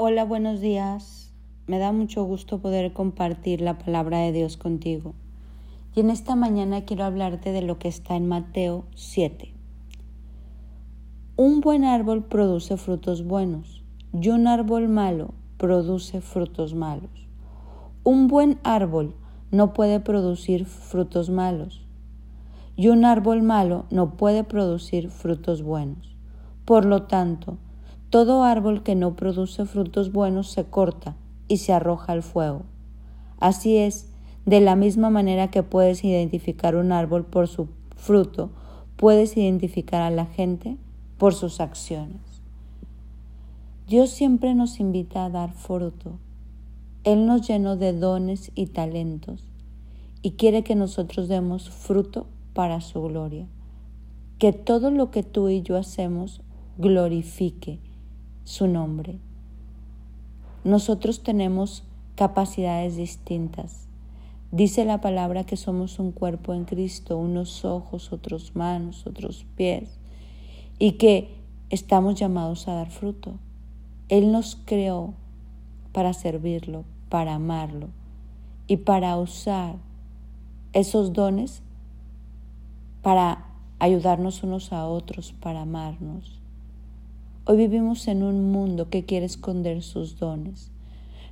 Hola, buenos días. Me da mucho gusto poder compartir la palabra de Dios contigo. Y en esta mañana quiero hablarte de lo que está en Mateo 7. Un buen árbol produce frutos buenos y un árbol malo produce frutos malos. Un buen árbol no puede producir frutos malos y un árbol malo no puede producir frutos buenos. Por lo tanto, todo árbol que no produce frutos buenos se corta y se arroja al fuego. Así es, de la misma manera que puedes identificar un árbol por su fruto, puedes identificar a la gente por sus acciones. Dios siempre nos invita a dar fruto. Él nos llenó de dones y talentos y quiere que nosotros demos fruto para su gloria. Que todo lo que tú y yo hacemos glorifique su nombre. Nosotros tenemos capacidades distintas. Dice la palabra que somos un cuerpo en Cristo, unos ojos, otros manos, otros pies, y que estamos llamados a dar fruto. Él nos creó para servirlo, para amarlo y para usar esos dones para ayudarnos unos a otros, para amarnos. Hoy vivimos en un mundo que quiere esconder sus dones.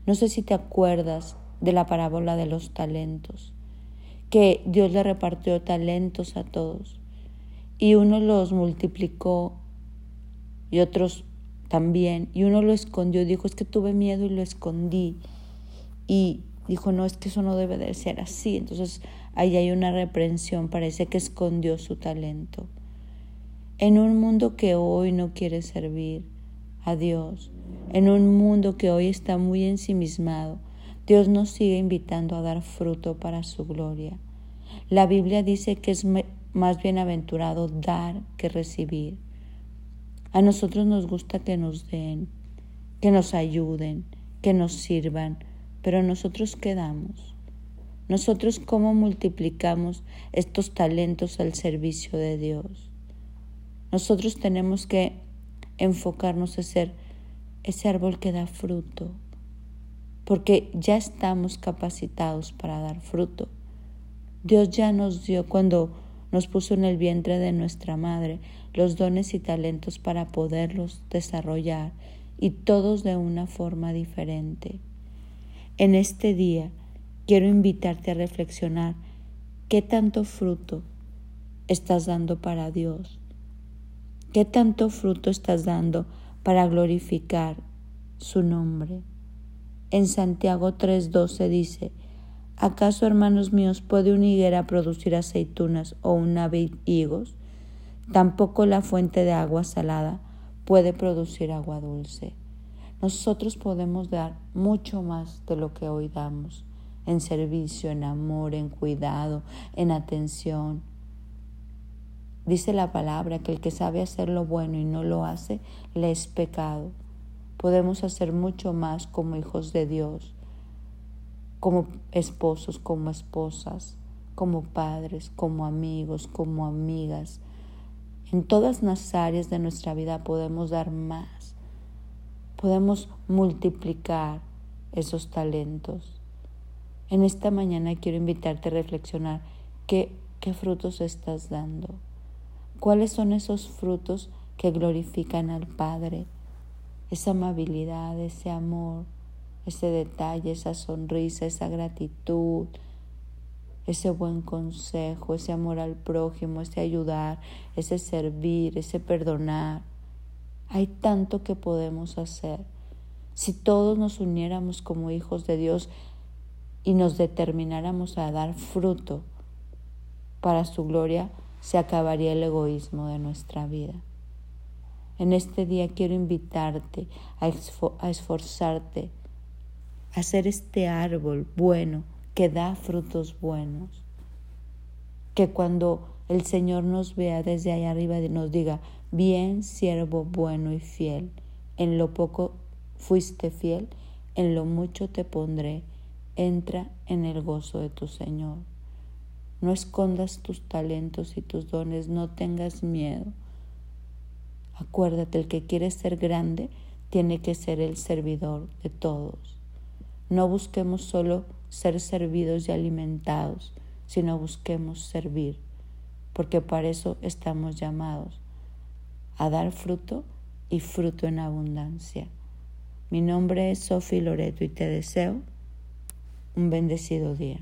No sé si te acuerdas de la parábola de los talentos, que Dios le repartió talentos a todos y uno los multiplicó y otros también, y uno lo escondió, dijo, es que tuve miedo y lo escondí. Y dijo, no, es que eso no debe de ser así. Entonces ahí hay una reprensión, parece que escondió su talento en un mundo que hoy no quiere servir a Dios, en un mundo que hoy está muy ensimismado, Dios nos sigue invitando a dar fruto para su gloria. La Biblia dice que es más bienaventurado dar que recibir. A nosotros nos gusta que nos den, que nos ayuden, que nos sirvan, pero nosotros quedamos. Nosotros cómo multiplicamos estos talentos al servicio de Dios. Nosotros tenemos que enfocarnos en ser ese árbol que da fruto, porque ya estamos capacitados para dar fruto. Dios ya nos dio cuando nos puso en el vientre de nuestra madre los dones y talentos para poderlos desarrollar y todos de una forma diferente. En este día quiero invitarte a reflexionar qué tanto fruto estás dando para Dios ¿Qué tanto fruto estás dando para glorificar su nombre? En Santiago 3:12 dice, ¿acaso, hermanos míos, puede una higuera producir aceitunas o una vid higos? Tampoco la fuente de agua salada puede producir agua dulce. Nosotros podemos dar mucho más de lo que hoy damos, en servicio, en amor, en cuidado, en atención, Dice la palabra que el que sabe hacer lo bueno y no lo hace, le es pecado. Podemos hacer mucho más como hijos de Dios, como esposos, como esposas, como padres, como amigos, como amigas. En todas las áreas de nuestra vida podemos dar más. Podemos multiplicar esos talentos. En esta mañana quiero invitarte a reflexionar qué, qué frutos estás dando. ¿Cuáles son esos frutos que glorifican al Padre? Esa amabilidad, ese amor, ese detalle, esa sonrisa, esa gratitud, ese buen consejo, ese amor al prójimo, ese ayudar, ese servir, ese perdonar. Hay tanto que podemos hacer. Si todos nos uniéramos como hijos de Dios y nos determináramos a dar fruto para su gloria, se acabaría el egoísmo de nuestra vida. En este día quiero invitarte a, esforzarte, a ser este árbol bueno que da frutos buenos. Que cuando el Señor nos vea desde allá arriba y nos diga, bien siervo bueno y fiel, en lo poco fuiste fiel, en lo mucho te pondré, entra en el gozo de tu Señor. No escondas tus talentos y tus dones, no tengas miedo. Acuérdate, el que quiere ser grande tiene que ser el servidor de todos. No busquemos solo ser servidos y alimentados, sino busquemos servir, porque para eso estamos llamados, a dar fruto y fruto en abundancia. Mi nombre es Sofi Loreto y te deseo un bendecido día.